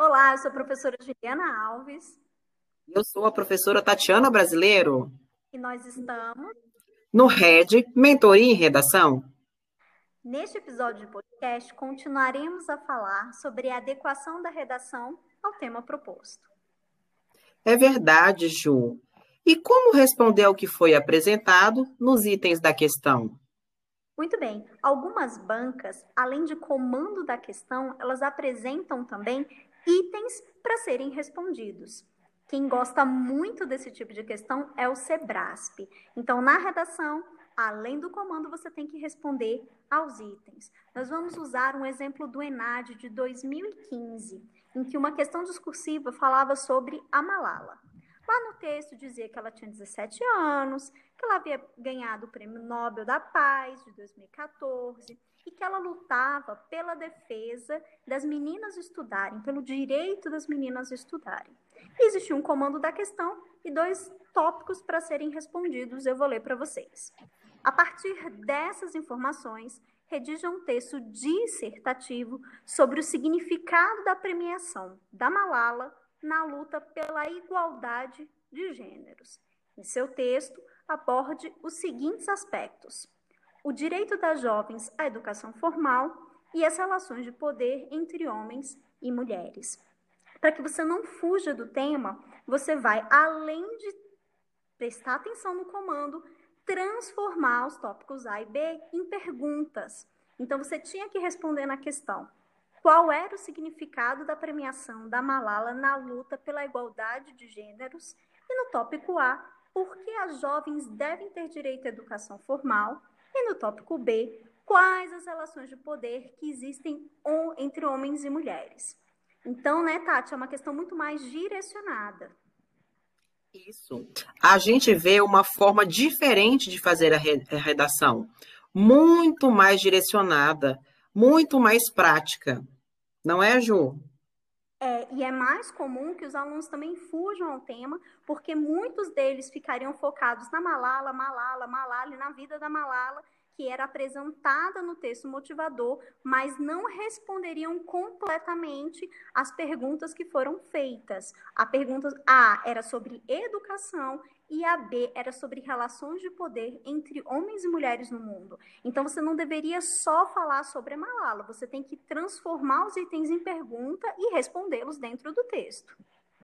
Olá, eu sou a professora Juliana Alves. Eu sou a professora Tatiana Brasileiro. E nós estamos no RED Mentoria em Redação. Neste episódio de podcast, continuaremos a falar sobre a adequação da redação ao tema proposto. É verdade, Ju. E como responder ao que foi apresentado nos itens da questão? Muito bem. Algumas bancas, além de comando da questão, elas apresentam também itens para serem respondidos. Quem gosta muito desse tipo de questão é o Sebrasp. Então, na redação, além do comando, você tem que responder aos itens. Nós vamos usar um exemplo do ENAD de 2015, em que uma questão discursiva falava sobre a Malala. Lá no texto dizia que ela tinha 17 anos, que ela havia ganhado o Prêmio Nobel da Paz de 2014 e que ela lutava pela defesa das meninas estudarem, pelo direito das meninas estudarem. Existia um comando da questão e dois tópicos para serem respondidos, eu vou ler para vocês. A partir dessas informações, redija um texto dissertativo sobre o significado da premiação da Malala na luta pela igualdade de gêneros. Em seu texto, aborde os seguintes aspectos: o direito das jovens à educação formal e as relações de poder entre homens e mulheres. Para que você não fuja do tema, você vai, além de prestar atenção no comando, transformar os tópicos A e B em perguntas. Então, você tinha que responder na questão: qual era o significado da premiação da Malala na luta pela igualdade de gêneros? E no tópico A, por que as jovens devem ter direito à educação formal? E no tópico B, quais as relações de poder que existem entre homens e mulheres? Então, né, Tati, é uma questão muito mais direcionada. Isso. A gente vê uma forma diferente de fazer a redação, muito mais direcionada, muito mais prática. Não é, Ju? É, e é mais comum que os alunos também fujam ao tema, porque muitos deles ficariam focados na Malala, Malala, Malala e na vida da Malala, que era apresentada no texto motivador, mas não responderiam completamente as perguntas que foram feitas. A pergunta A era sobre educação e a B era sobre relações de poder entre homens e mulheres no mundo. Então você não deveria só falar sobre a Malala, você tem que transformar os itens em pergunta e respondê-los dentro do texto.